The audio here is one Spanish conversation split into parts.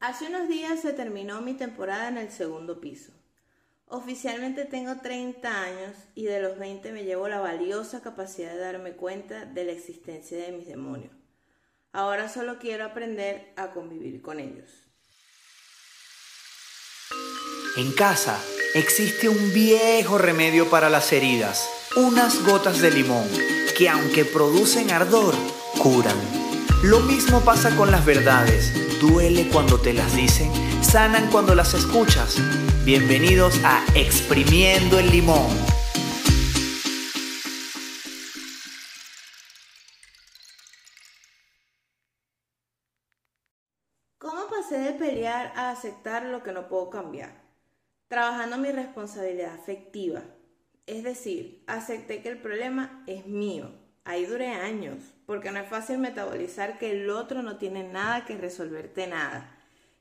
Hace unos días se terminó mi temporada en el segundo piso. Oficialmente tengo 30 años y de los 20 me llevo la valiosa capacidad de darme cuenta de la existencia de mis demonios. Ahora solo quiero aprender a convivir con ellos. En casa existe un viejo remedio para las heridas, unas gotas de limón, que aunque producen ardor, curan. Lo mismo pasa con las verdades, duele cuando te las dicen, sanan cuando las escuchas. Bienvenidos a Exprimiendo el Limón. ¿Cómo pasé de pelear a aceptar lo que no puedo cambiar? Trabajando mi responsabilidad afectiva. Es decir, acepté que el problema es mío. Ahí duré años, porque no es fácil metabolizar que el otro no tiene nada que resolverte nada,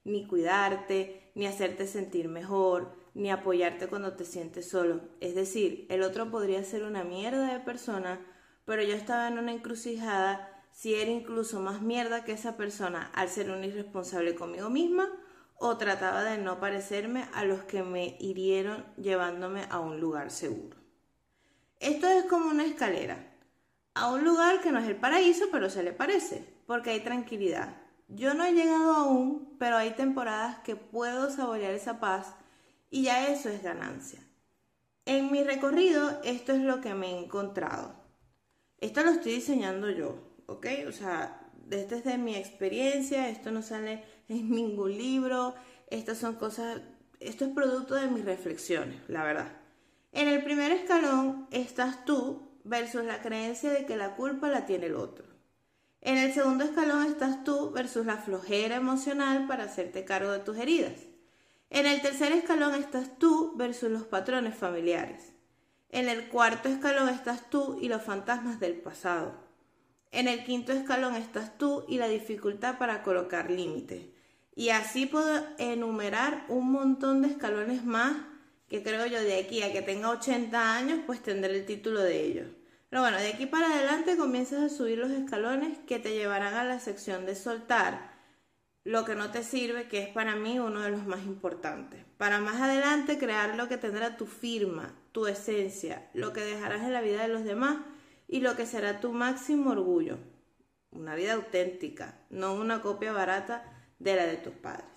ni cuidarte, ni hacerte sentir mejor, ni apoyarte cuando te sientes solo. Es decir, el otro podría ser una mierda de persona, pero yo estaba en una encrucijada si era incluso más mierda que esa persona al ser un irresponsable conmigo misma o trataba de no parecerme a los que me hirieron llevándome a un lugar seguro. Esto es como una escalera, a un lugar que no es el paraíso, pero se le parece, porque hay tranquilidad. Yo no he llegado aún, pero hay temporadas que puedo saborear esa paz y ya eso es ganancia. En mi recorrido esto es lo que me he encontrado. Esto lo estoy diseñando yo, ¿ok? O sea, desde mi experiencia, esto no sale en ningún libro, estas son cosas, esto es producto de mis reflexiones, la verdad. En el primer escalón estás tú versus la creencia de que la culpa la tiene el otro. En el segundo escalón estás tú versus la flojera emocional para hacerte cargo de tus heridas. En el tercer escalón estás tú versus los patrones familiares. En el cuarto escalón estás tú y los fantasmas del pasado. En el quinto escalón estás tú y la dificultad para colocar límites. Y así puedo enumerar un montón de escalones más que creo yo de aquí a que tenga 80 años, pues tendré el título de ellos. Pero bueno, de aquí para adelante comienzas a subir los escalones que te llevarán a la sección de soltar lo que no te sirve, que es para mí uno de los más importantes. Para más adelante crear lo que tendrá tu firma, tu esencia, lo que dejarás en la vida de los demás y lo que será tu máximo orgullo. Una vida auténtica, no una copia barata de la de tus padres.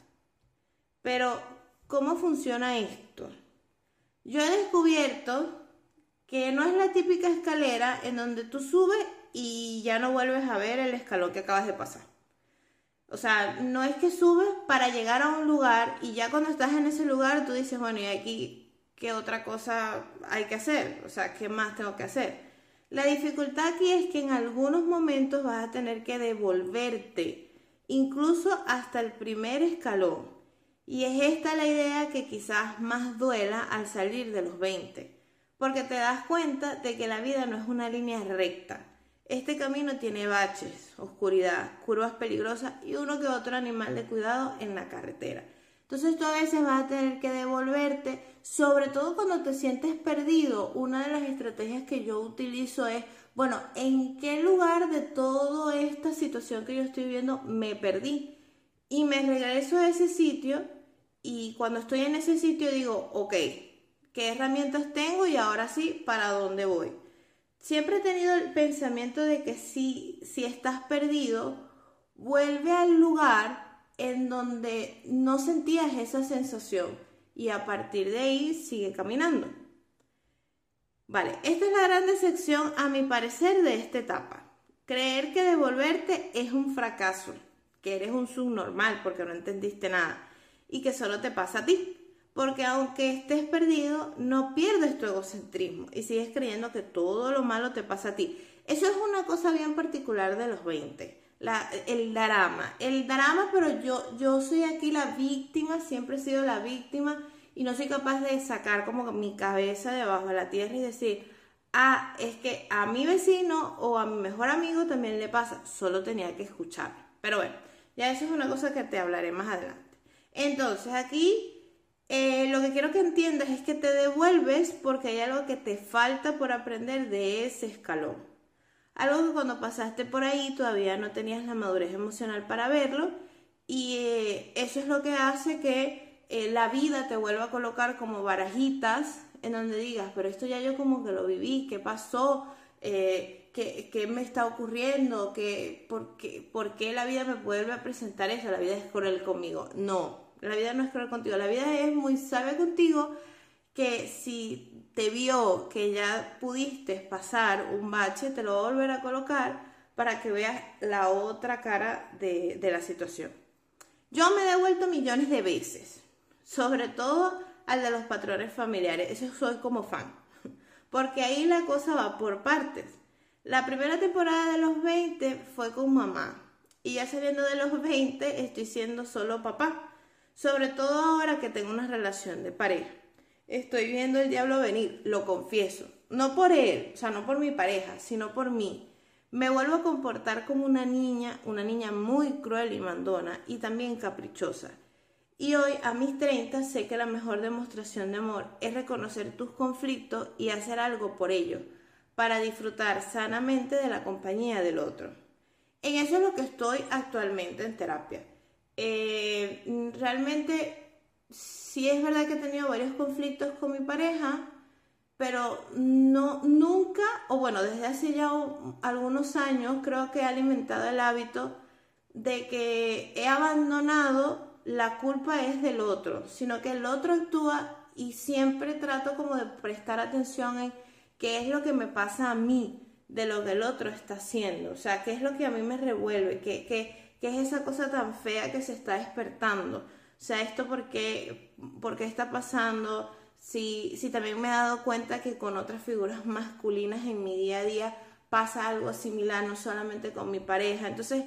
Pero, ¿cómo funciona esto? Yo he descubierto que no es la típica escalera en donde tú subes y ya no vuelves a ver el escalón que acabas de pasar. O sea, no es que subes para llegar a un lugar y ya cuando estás en ese lugar tú dices, bueno, ¿y aquí qué otra cosa hay que hacer? O sea, ¿qué más tengo que hacer? La dificultad aquí es que en algunos momentos vas a tener que devolverte, incluso hasta el primer escalón. Y es esta la idea que quizás más duela al salir de los 20, porque te das cuenta de que la vida no es una línea recta este camino tiene baches, oscuridad, curvas peligrosas y uno que otro animal de cuidado en la carretera. Entonces tú a veces vas a tener que devolverte, sobre todo cuando te sientes perdido. Una de las estrategias que yo utilizo es, bueno, ¿en qué lugar de toda esta situación que yo estoy viendo me perdí? Y me regreso a ese sitio y cuando estoy en ese sitio digo, ok, ¿qué herramientas tengo y ahora sí, para dónde voy? Siempre he tenido el pensamiento de que si, si estás perdido, vuelve al lugar en donde no sentías esa sensación y a partir de ahí sigue caminando. Vale, esta es la gran decepción a mi parecer de esta etapa. Creer que devolverte es un fracaso, que eres un subnormal porque no entendiste nada y que solo te pasa a ti porque aunque estés perdido, no pierdes tu egocentrismo y sigues creyendo que todo lo malo te pasa a ti. Eso es una cosa bien particular de los 20, el drama. El drama, pero yo, yo soy aquí la víctima, siempre he sido la víctima y no soy capaz de sacar como mi cabeza debajo de la tierra y decir, ah, es que a mi vecino o a mi mejor amigo también le pasa, solo tenía que escuchar. Pero bueno, ya eso es una cosa que te hablaré más adelante. Entonces aquí eh, lo que quiero que entiendas es que te devuelves porque hay algo que te falta por aprender de ese escalón. Algo que cuando pasaste por ahí todavía no tenías la madurez emocional para verlo y eh, eso es lo que hace que eh, la vida te vuelva a colocar como barajitas en donde digas, pero esto ya yo como que lo viví, ¿qué pasó? ¿qué, me está ocurriendo? ¿Qué, por, qué, ¿Por qué la vida me vuelve a presentar eso? La vida es cruel conmigo. No, la vida no es cruel contigo, la vida es muy sabia contigo que si te vio que ya pudiste pasar un bache, te lo va a volver a colocar para que veas la otra cara de, de la situación. Yo me he devuelto millones de veces, sobre todo al de los patrones familiares, eso soy como fan, porque ahí la cosa va por partes. La primera temporada de los 20 fue con mamá y ya saliendo de los 20 estoy siendo solo papá, sobre todo ahora que tengo una relación de pareja. Estoy viendo el diablo venir, lo confieso, no por él, o sea, no por mi pareja, sino por mí. Me vuelvo a comportar como una niña, una niña muy cruel y mandona y también caprichosa. Y hoy, a mis 30, sé que la mejor demostración de amor es reconocer tus conflictos y hacer algo por ellos, para disfrutar sanamente de la compañía del otro. En eso es lo que estoy actualmente en terapia. Eh, realmente, sí es verdad que he tenido varios conflictos con mi pareja, pero no, nunca, o bueno, desde hace ya algunos años creo que he alimentado el hábito de que he abandonado la culpa es del otro, sino que el otro actúa y siempre trato como de prestar atención en qué es lo que me pasa a mí de lo que el otro está haciendo, o sea, qué es lo que a mí me revuelve, qué, qué, qué es esa cosa tan fea que se está despertando, o sea, esto por qué, está pasando, si, si también me he dado cuenta que con otras figuras masculinas en mi día a día pasa algo similar, no solamente con mi pareja, entonces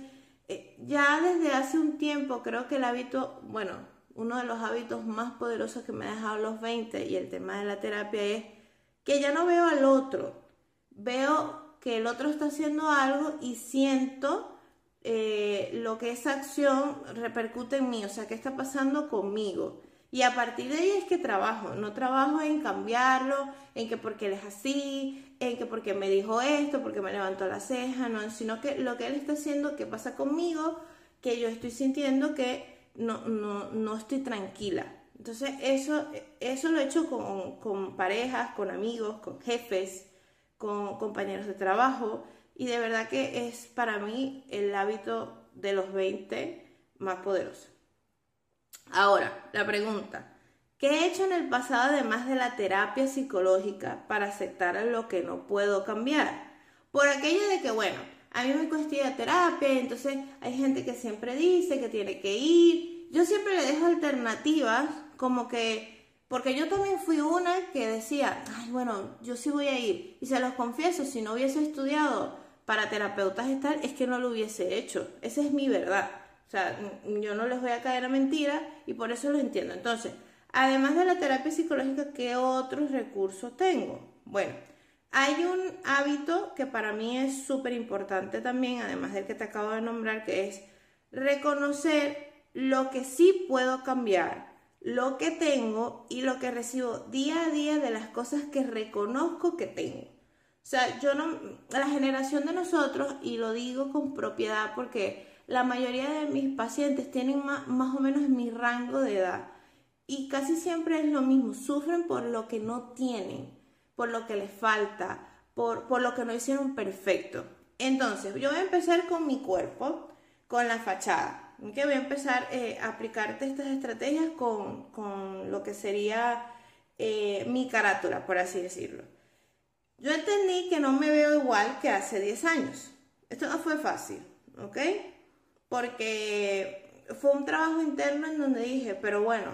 eh, ya desde hace un tiempo creo que el hábito, bueno, uno de los hábitos más poderosos que me ha dejado los 20 y el tema de la terapia es que ya no veo al otro, veo que el otro está haciendo algo y siento eh, lo que esa acción repercute en mí, o sea, qué está pasando conmigo. Y a partir de ahí es que trabajo, no trabajo en cambiarlo, en que porque él es así, en que porque me dijo esto, porque me levantó la ceja, no, sino que lo que él está haciendo, qué pasa conmigo, que yo estoy sintiendo que no, no, no estoy tranquila. Entonces eso, eso lo he hecho con, con parejas, con amigos, con jefes, con compañeros de trabajo y de verdad que es para mí el hábito de los 20 más poderoso. Ahora, la pregunta, ¿qué he hecho en el pasado además de la terapia psicológica para aceptar lo que no puedo cambiar? Por aquello de que, bueno, a mí me cuesta terapia, entonces hay gente que siempre dice que tiene que ir. Yo siempre le dejo alternativas, como que, porque yo también fui una que decía, ay, bueno, yo sí voy a ir. Y se los confieso, si no hubiese estudiado para terapeutas tal, es que no lo hubiese hecho. Esa es mi verdad. O sea, yo no les voy a caer a mentira y por eso lo entiendo. Entonces, además de la terapia psicológica, ¿qué otros recursos tengo? Bueno, hay un hábito que para mí es súper importante también, además del que te acabo de nombrar, que es reconocer lo que sí puedo cambiar, lo que tengo y lo que recibo día a día de las cosas que reconozco que tengo. O sea, yo no, la generación de nosotros, y lo digo con propiedad porque la mayoría de mis pacientes tienen más, o menos mi rango de edad y casi siempre es lo mismo, sufren por lo que no tienen, por lo que les falta, por, por lo que no hicieron perfecto. Entonces, yo voy a empezar con mi cuerpo, con la fachada, que voy a empezar eh, a aplicarte estas estrategias con, con lo que sería eh, mi carátula, por así decirlo. Yo entendí que no me veo igual que hace 10 años. Esto no fue fácil, ¿ok? porque fue un trabajo interno en donde dije, pero bueno,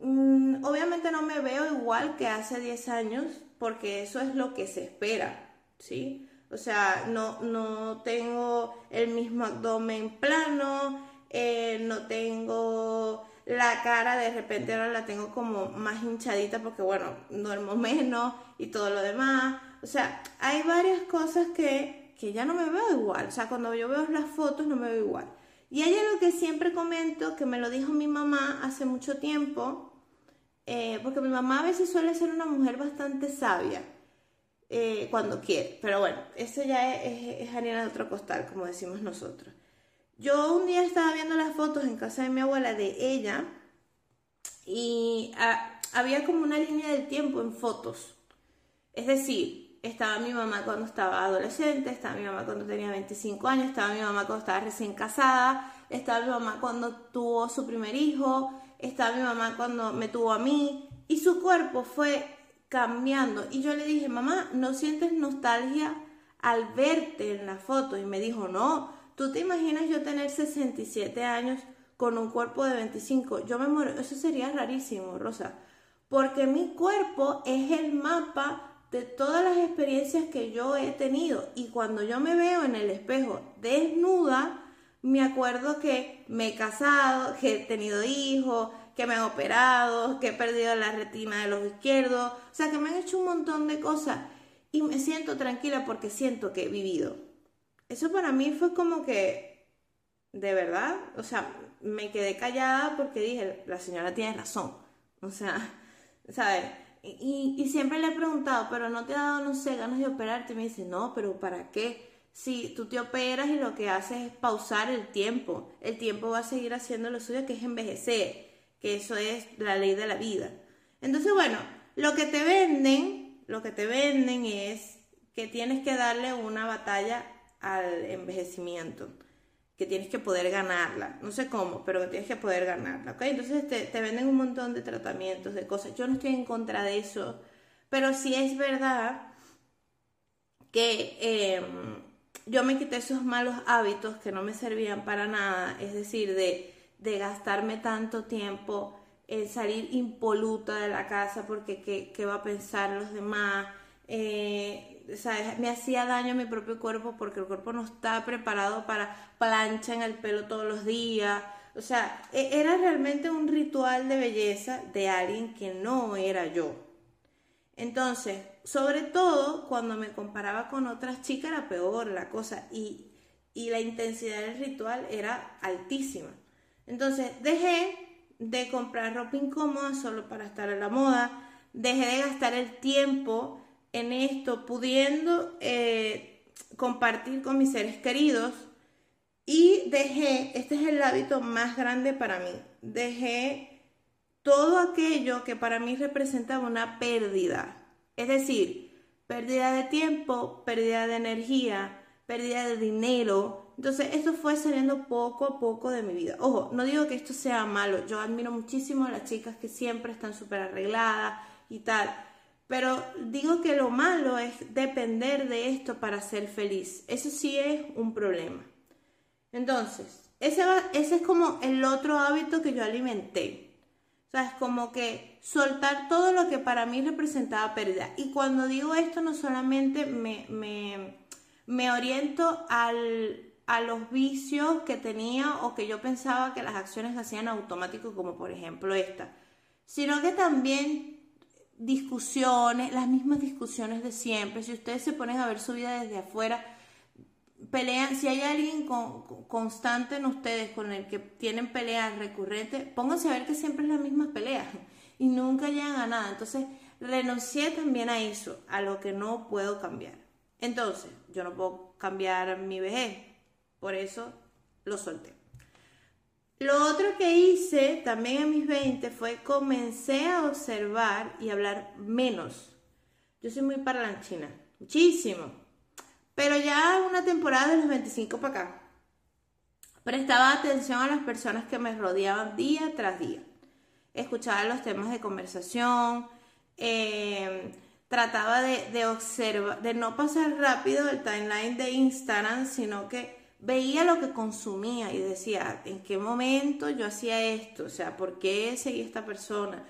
mm, obviamente no me veo igual que hace 10 años, porque eso es lo que se espera, ¿sí? O sea, no, no tengo el mismo abdomen plano, eh, no tengo la cara, de repente ahora la tengo como más hinchadita porque, bueno, duermo menos y todo lo demás. O sea, hay varias cosas que que ya no me veo igual. O sea, cuando yo veo las fotos no me veo igual. Y hay algo que siempre comento, que me lo dijo mi mamá hace mucho tiempo, eh, porque mi mamá a veces suele ser una mujer bastante sabia eh, cuando quiere. Pero bueno, eso ya es, es, harina de otro costal, como decimos nosotros. Yo un día estaba viendo las fotos en casa de mi abuela de ella y ah, había como una línea del tiempo en fotos. Es decir, estaba mi mamá cuando estaba adolescente, estaba mi mamá cuando tenía 25 años, estaba mi mamá cuando estaba recién casada, estaba mi mamá cuando tuvo su primer hijo, estaba mi mamá cuando me tuvo a mí y su cuerpo fue cambiando. Y yo le dije, mamá, ¿no sientes nostalgia al verte en la foto? Y me dijo, no, ¿tú te imaginas yo tener 67 años con un cuerpo de 25? Yo me muero, eso sería rarísimo, Rosa, porque mi cuerpo es el mapa de todas las experiencias que yo he tenido. Y cuando yo me veo en el espejo desnuda, me acuerdo que me he casado, que he tenido hijos, que me han operado, que he perdido la retina de los izquierdos, o sea, que me han hecho un montón de cosas y me siento tranquila porque siento que he vivido. Eso para mí fue como que, de verdad, o sea, me quedé callada porque dije, la señora tiene razón, o sea, ¿sabes? Y, y, siempre le he preguntado, pero no te ha dado, no sé, ganas de operarte. Y me dice, no, pero ¿para qué? Si tú te operas y lo que haces es pausar el tiempo, el tiempo va a seguir haciendo lo suyo, que es envejecer que eso es la ley de la vida. Entonces, bueno, lo que te venden, lo que te venden es que tienes que darle una batalla al envejecimiento, que tienes que poder ganarla, no sé cómo, pero tienes que poder ganarla, ¿ok? Entonces te, te venden un montón de tratamientos, de cosas, yo no estoy en contra de eso, pero sí es verdad que em, yo me quité esos malos hábitos que no me servían para nada, es decir, de de gastarme tanto tiempo en salir impoluta de la casa porque qué, va a pensar los demás. Eh, me hacía daño a mi propio cuerpo porque el cuerpo no está preparado para plancha en el pelo todos los días. O sea, e, era realmente un ritual de belleza de alguien que no era yo. Entonces, sobre todo cuando me comparaba con otras chicas era peor la cosa y, y la intensidad del ritual era altísima. Entonces dejé de comprar ropa incómoda solo para estar a la moda, dejé de gastar el tiempo en esto, pudiendo eh, compartir con mis seres queridos. Y dejé, este es el hábito más grande para mí, dejé todo aquello que para mí representaba una pérdida, es decir, pérdida de tiempo, pérdida de energía, pérdida de dinero, entonces, esto fue saliendo poco a poco de mi vida. Ojo, no digo que esto sea malo, yo admiro muchísimo a las chicas que siempre están súper arregladas y tal, pero digo que lo malo es depender de esto para ser feliz. Eso sí es un problema. Entonces, ese, ese es como el otro hábito que yo alimenté. O sea, es como que soltar todo lo que para mí representaba pérdida. Y cuando digo esto, no solamente me, me, me oriento al, a los vicios que tenía o que yo pensaba que las acciones hacían automático, como por ejemplo esta, sino que también discusiones, las mismas discusiones de siempre. Si ustedes se ponen a ver su vida desde afuera, pelean, si hay alguien constante en ustedes con el que tienen peleas recurrentes, pónganse a ver que siempre es las mismas peleas y nunca llegan a nada. Entonces, renuncié también a eso, a lo que no puedo cambiar. Entonces, yo no puedo cambiar mi vejez, por eso lo solté. Lo otro que hice también en mis 20 fue comencé a observar y hablar menos. Yo soy muy parlanchina, muchísimo. Pero ya una temporada de los 25 para acá. Prestaba atención a las personas que me rodeaban día tras día. Escuchaba los temas de conversación. Eh, trataba de, de observar, de no pasar rápido el timeline de Instagram, sino que veía lo que consumía y decía, ¿en qué momento yo hacía esto? O sea, ¿por qué seguí esta persona?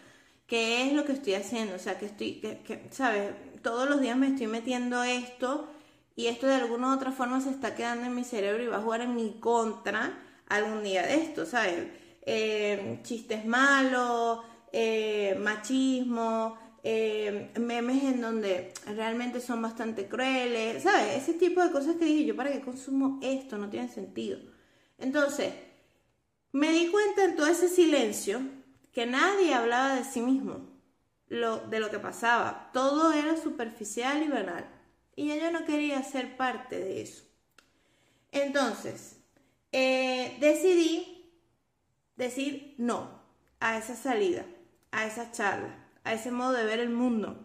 ¿Qué es lo que estoy haciendo? O sea, que estoy, que, ¿sabes? Todos los días me estoy metiendo esto y esto de alguna u otra forma se está quedando en mi cerebro y va a jugar en mi contra algún día de esto, ¿sabes? Eh, chistes malos, eh, machismo, eh, memes en donde realmente son bastante crueles, ¿sabes? Ese tipo de cosas que dije yo, ¿para qué consumo esto? No tiene sentido. Entonces, me di cuenta en todo ese silencio que nadie hablaba de sí mismo, de lo que pasaba. Todo era superficial y banal. Y yo no quería ser parte de eso. Entonces, eh, decidí decir no a esa salida, a esa charla, a ese modo de ver el mundo.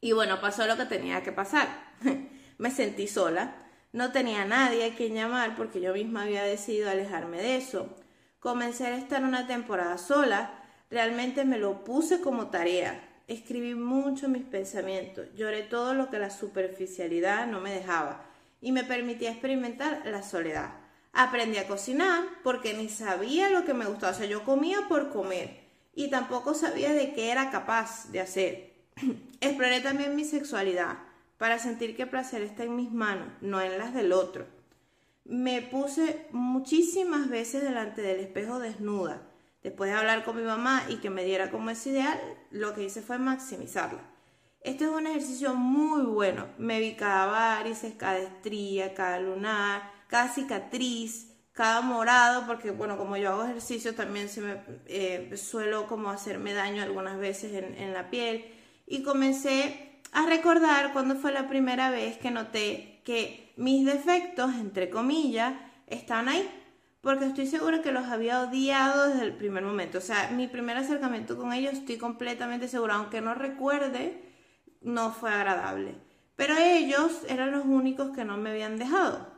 Y bueno, pasó lo que tenía que pasar. Me sentí sola, no tenía nadie a quien llamar porque yo misma había decidido alejarme de eso. Comencé a estar una temporada sola, realmente me lo puse como tarea. Escribí mucho mis pensamientos, lloré todo lo que la superficialidad no me dejaba y me permitía experimentar la soledad. Aprendí a cocinar porque ni sabía lo que me gustaba, o sea, yo comía por comer y tampoco sabía de qué era capaz de hacer. Exploré también mi sexualidad para sentir que el placer está en mis manos, no en las del otro. Me puse muchísimas veces delante del espejo desnuda. Después de hablar con mi mamá y que me diera como ese ideal, lo que hice fue maximizarla. Este es un ejercicio muy bueno. Me vi cada varices, cada estría, cada lunar, cada cicatriz, cada morado, porque bueno, como yo hago ejercicio también se me eh, suelo como hacerme daño algunas veces en, en la piel. Y comencé a recordar cuando fue la primera vez que noté que mis defectos, entre comillas, estaban ahí. Porque estoy segura que los había odiado desde el primer momento. O sea, mi primer acercamiento con ellos estoy completamente segura, aunque no recuerde, no fue agradable. Pero ellos eran los únicos que no me habían dejado,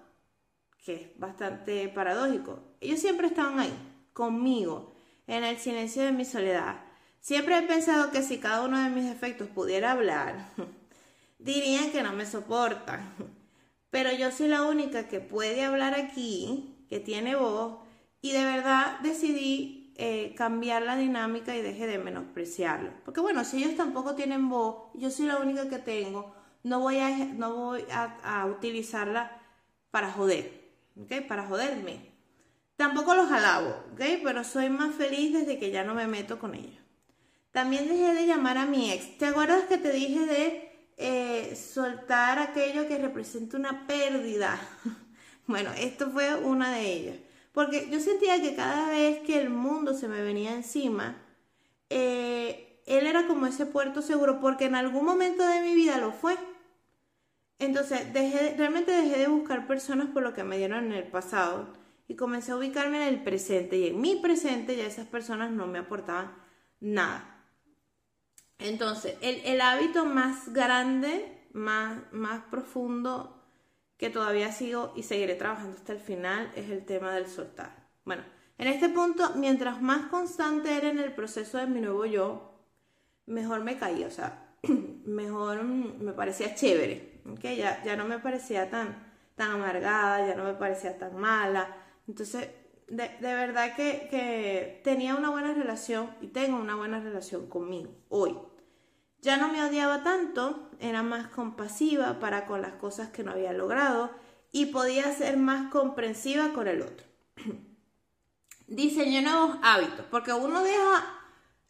que es bastante paradójico. Ellos siempre estaban ahí, conmigo, en el silencio de mi soledad. Siempre he pensado que si cada uno de mis defectos pudiera hablar, dirían que no me soportan. Pero yo soy la única que puede hablar aquí, que tiene voz, y de verdad decidí eh, cambiar la dinámica y deje de menospreciarlo. Porque bueno, si ellos tampoco tienen voz, yo soy la única que tengo, no voy a, no voy a, utilizarla para joder, ¿ok? Para joderme. Tampoco los alabo, ¿ok? Pero soy más feliz desde que ya no me meto con ellos. También dejé de llamar a mi ex. ¿Te acuerdas que te dije de eh, soltar aquello que representa una pérdida. bueno, esto fue una de ellas. Porque yo sentía que cada vez que el mundo se me venía encima, eh, él era como ese puerto seguro, porque en algún momento de mi vida lo fue. Entonces, dejé, realmente dejé de buscar personas por lo que me dieron en el pasado y comencé a ubicarme en el presente. Y en mi presente ya esas personas no me aportaban nada. Entonces, el, hábito más grande, más, más profundo que todavía sigo y seguiré trabajando hasta el final es el tema del soltar. Bueno, en este punto, mientras más constante era en el proceso de mi nuevo yo, mejor me caía, o sea, mejor me parecía chévere, ¿okay? ya, ya no me parecía tan, tan amargada, ya no me parecía tan mala. Entonces, de, de verdad que, que, tenía una buena relación y tengo una buena relación conmigo hoy. Ya no me odiaba tanto, era más compasiva para con las cosas que no había logrado y podía ser más comprensiva con el otro. Diseñé nuevos hábitos, porque uno deja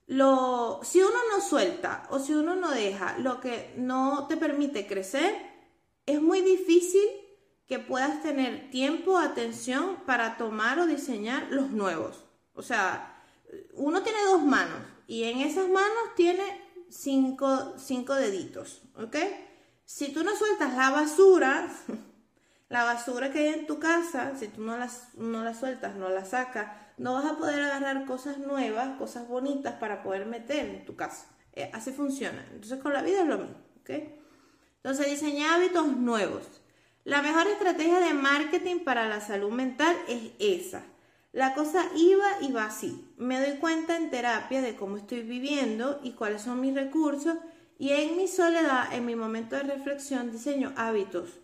lo, si uno no suelta o si uno no deja lo que no te permite crecer, es muy difícil que puedas tener tiempo, atención para tomar o diseñar los nuevos. O sea, uno tiene dos manos y en esas manos tiene cinco, cinco deditos, ¿ok? Si tú no sueltas la basura, la basura que hay en tu casa, si tú no la, no la sueltas, no la sacas, no vas a poder agarrar cosas nuevas, cosas bonitas para poder meter en tu casa. Eh, así funciona. Entonces con la vida es lo mismo, ¿ok? Entonces diseñar hábitos nuevos. La mejor estrategia de marketing para la salud mental es esa la cosa iba y va así. Me doy cuenta en terapia de cómo estoy viviendo y cuáles son mis recursos y en mi soledad, en mi momento de reflexión, diseño hábitos.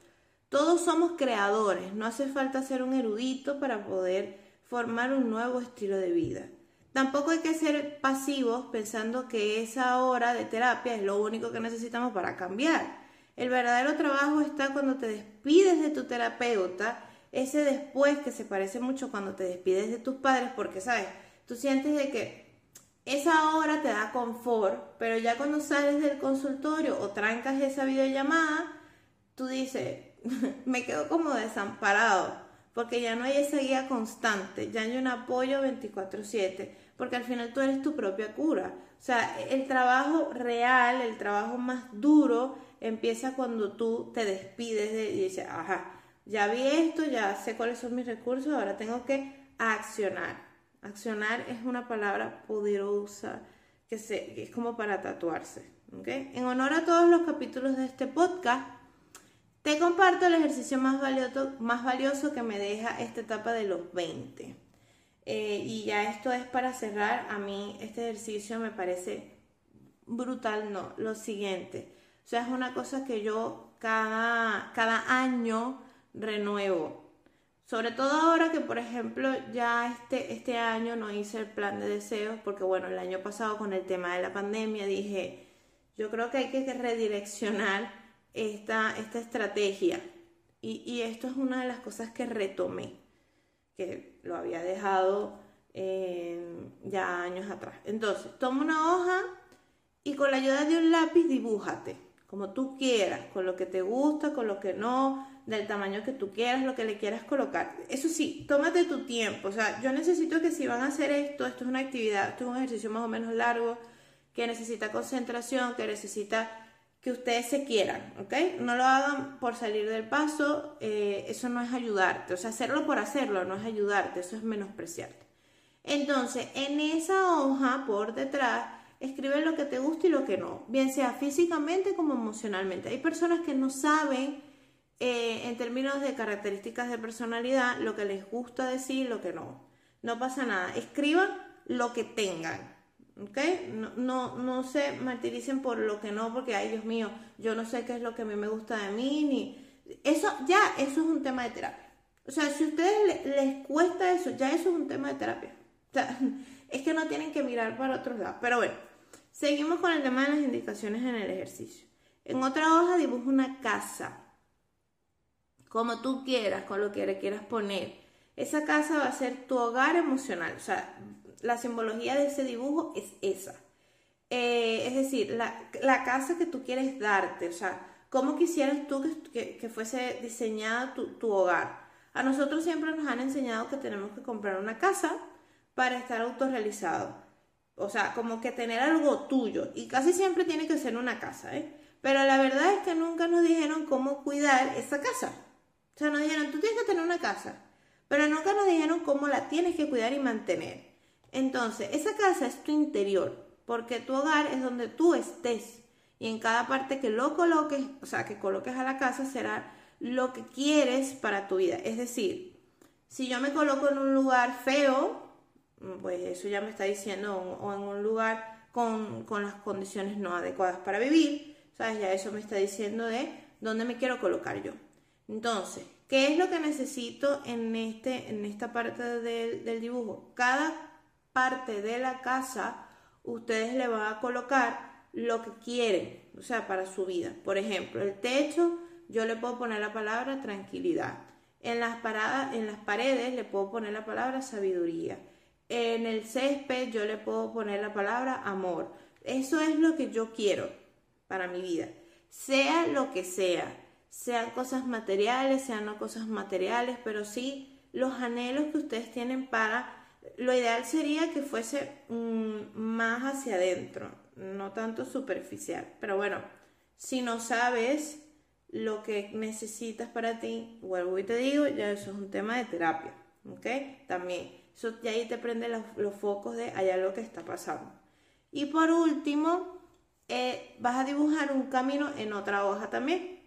Todos somos creadores, no hace falta ser un erudito para poder formar un nuevo estilo de vida. Tampoco hay que ser pasivos pensando que esa hora de terapia es lo único que necesitamos para cambiar. El verdadero trabajo está cuando te despides de tu terapeuta ese después que se parece mucho cuando te despides de tus padres, porque, ¿sabes? Tú sientes de que esa hora te da confort, pero ya cuando sales del consultorio o trancas esa videollamada, tú dices, me quedo como desamparado, porque ya no hay esa guía constante, ya hay un apoyo 24/7, porque al final tú eres tu propia cura. O sea, el trabajo real, el trabajo más duro, empieza cuando tú te despides de, y dices, ajá, ya vi esto, ya sé cuáles son mis recursos, ahora tengo que accionar. Accionar es una palabra poderosa que, se, es como para tatuarse. En honor a todos los capítulos de este podcast, te comparto el ejercicio más valioso, más valioso que me deja esta etapa de los 20. Eh, y ya esto es para cerrar. A mí este ejercicio me parece brutal, no. Lo siguiente. O sea, es una cosa que yo cada, cada año renuevo. Sobre todo ahora que, por ejemplo, ya este, este año no hice el plan de deseos, porque bueno, el año pasado con el tema de la pandemia dije, yo creo que hay que redireccionar esta, esta estrategia. Y, y esto es una de las cosas que retomé, que lo había dejado eh, ya años atrás. Entonces, toma una hoja y con la ayuda de un lápiz dibújate, como tú quieras, con lo que te gusta, con lo que no, del tamaño que tú quieras, lo que le quieras colocar. Eso sí, tómate tu tiempo. O sea, yo necesito que si van a hacer esto, esto es una actividad, esto es un ejercicio más o menos largo, que necesita concentración, que necesita que ustedes se quieran, ¿ok? No lo hagan por salir del paso, eh, eso no es ayudarte. O sea, hacerlo por hacerlo no es ayudarte, eso es menospreciarte. Entonces, en esa hoja por detrás, escribe lo que te gusta y lo que no, bien sea físicamente como emocionalmente. Hay personas que no saben eh, en términos de características de personalidad, lo que les gusta decir, lo que no. No pasa nada. Escriban lo que tengan. ¿Ok? No, no, no se martiricen por lo que no, porque, ay Dios mío, yo no sé qué es lo que a mí me gusta de mí, ni... Eso, ya, eso es un tema de terapia. O sea, si a ustedes les, cuesta eso, ya eso es un tema de terapia. O sea, es que no tienen que mirar para otros lados. Pero bueno, seguimos con el tema de las indicaciones en el ejercicio. En otra hoja dibujo una casa como tú quieras, con lo que quieras poner. Esa casa va a ser tu hogar emocional. O sea, la simbología de ese dibujo es esa. Eh, es decir, la, casa que tú quieres darte. O sea, ¿cómo quisieras tú que, fuese diseñada tu, tu hogar? A nosotros siempre nos han enseñado que tenemos que comprar una casa para estar autorrealizado. O sea, como que tener algo tuyo. Y casi siempre tiene que ser una casa, ¿eh? Pero la verdad es que nunca nos dijeron cómo cuidar esa casa. O sea, nos dijeron, tú tienes que tener una casa, pero nunca nos dijeron cómo la tienes que cuidar y mantener. Entonces, esa casa es tu interior, porque tu hogar es donde tú estés. Y en cada parte que lo coloques, o sea, que coloques a la casa, será lo que quieres para tu vida. Es decir, si yo me coloco en un lugar feo, pues eso ya me está diciendo, o en un lugar con, con las condiciones no adecuadas para vivir, ¿sabes? Ya eso me está diciendo de dónde me quiero colocar yo. Entonces, ¿qué es lo que necesito en, este, en esta parte del, dibujo? Cada parte de la casa ustedes le van a colocar lo que quieren, o sea, para su vida. Por ejemplo, el techo, yo le puedo poner la palabra tranquilidad. En las, paradas, en las paredes le puedo poner la palabra sabiduría. En el césped yo le puedo poner la palabra amor. Eso es lo que yo quiero para mi vida. Sea lo que sea sean cosas materiales, sean no cosas materiales, pero sí los anhelos que ustedes tienen para, lo ideal sería que fuese mm, más hacia adentro, no tanto superficial, pero bueno, si no sabes lo que necesitas para ti, vuelvo y te digo, ya eso es un tema de terapia, ¿ok? También, eso ya ahí te prende los, focos de allá lo que está pasando. Y por último, eh, vas a dibujar un camino en otra hoja también.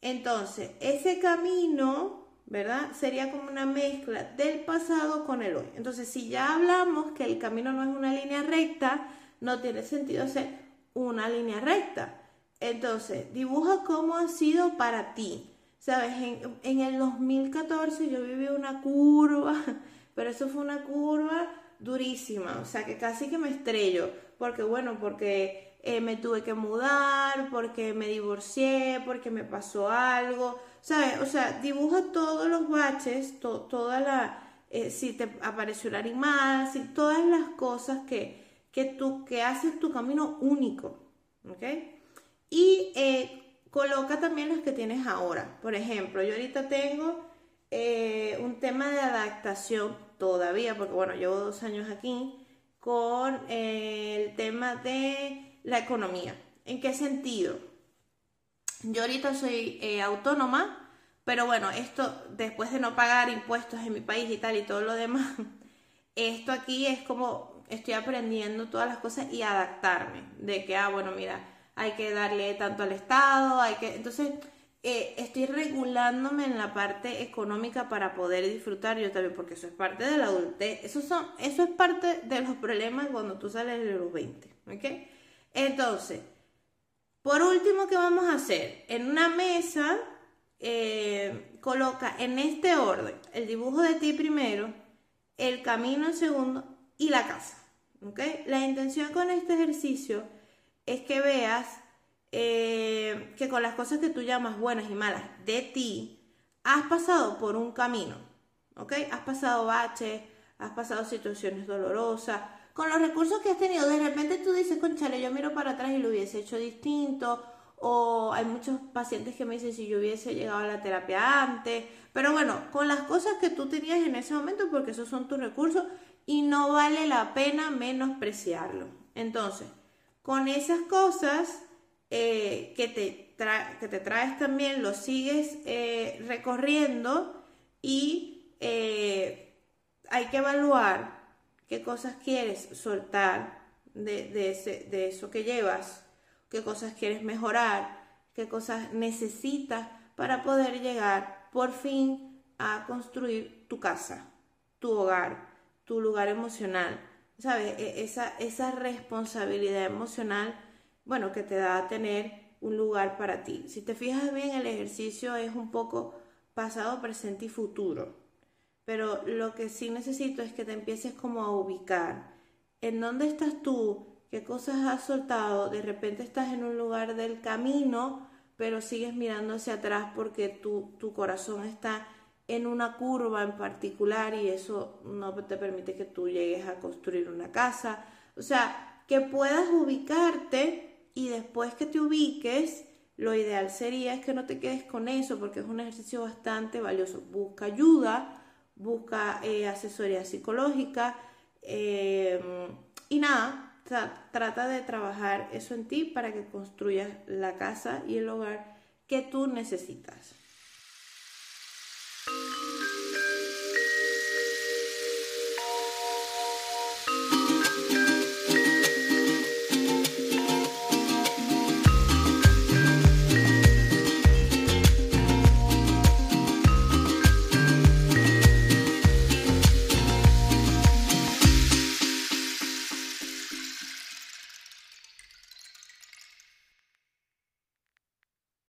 Entonces, ese camino, ¿verdad? Sería como una mezcla del pasado con el hoy. Entonces, si ya hablamos que el camino no es una línea recta, no tiene sentido ser una línea recta. Entonces, dibuja cómo ha sido para ti. Sabes, en, en el 2014 yo viví una curva, pero eso fue una curva durísima, o sea, que casi que me estrello, porque bueno, porque eh, me tuve que mudar, porque me divorcié, porque me pasó algo, ¿sabes? O sea, dibuja todos los baches, toda la, eh, si te apareció un animal, si, todas las cosas que, que, tú, que haces tu camino único, ¿ok? Y eh, coloca también los que tienes ahora. Por ejemplo, yo ahorita tengo un tema de adaptación todavía, porque bueno, llevo dos años aquí, con el tema de la economía. ¿En qué sentido? Yo ahorita soy eh, autónoma Pero bueno, esto después de no pagar impuestos en mi país y tal y todo lo demás, esto aquí es como estoy aprendiendo todas las cosas y adaptarme. De que, ah, bueno, mira, hay que darle tanto al Estado, hay que... Entonces, eh, estoy regulándome en la parte económica para poder disfrutar yo también, porque eso es parte de la adultez. Eso, son, eso es parte de los problemas cuando tú sales de los 20, ¿ok? Entonces, por último, ¿qué vamos a hacer? En una mesa, eh, coloca en este orden el dibujo de ti primero, el camino en segundo y la casa, ¿ok? La intención con este ejercicio es que veas eh, que con las cosas que tú llamas buenas y malas de ti, has pasado por un camino, ¿ok? Has pasado baches, has pasado situaciones dolorosas, con los recursos que has tenido, de repente tú dices, conchale, yo miro para atrás y lo hubiese hecho distinto, o hay muchos pacientes que me dicen si yo hubiese llegado a la terapia antes, pero bueno, con las cosas que tú tenías en ese momento, porque esos son tus recursos, y no vale la pena menospreciarlo. Entonces, con esas cosas, eh, que, te que te traes también, lo sigues eh, recorriendo y eh, hay que evaluar qué cosas quieres soltar de, de eso que llevas, qué cosas quieres mejorar, qué cosas necesitas para poder llegar por fin a construir tu casa, tu hogar, tu lugar emocional. ¿Sabes? E, esa, esa responsabilidad emocional bueno, que te da a tener un lugar para ti. Si te fijas bien, el ejercicio es un poco pasado, presente y futuro. Pero lo que sí necesito es que te empieces como a ubicar. ¿En dónde estás tú? ¿Qué cosas has soltado? De repente estás en un lugar del camino, pero sigues mirando hacia atrás porque tu, tu corazón está en una curva en particular y eso no te permite que tú llegues a construir una casa. O sea, que puedas ubicarte y después que te ubiques, lo ideal sería es que no te quedes con eso porque es un ejercicio bastante valioso. Busca ayuda, busca eh, asesoría psicológica em, y nada, trata de trabajar eso en ti para que construyas la casa y el hogar que tú necesitas.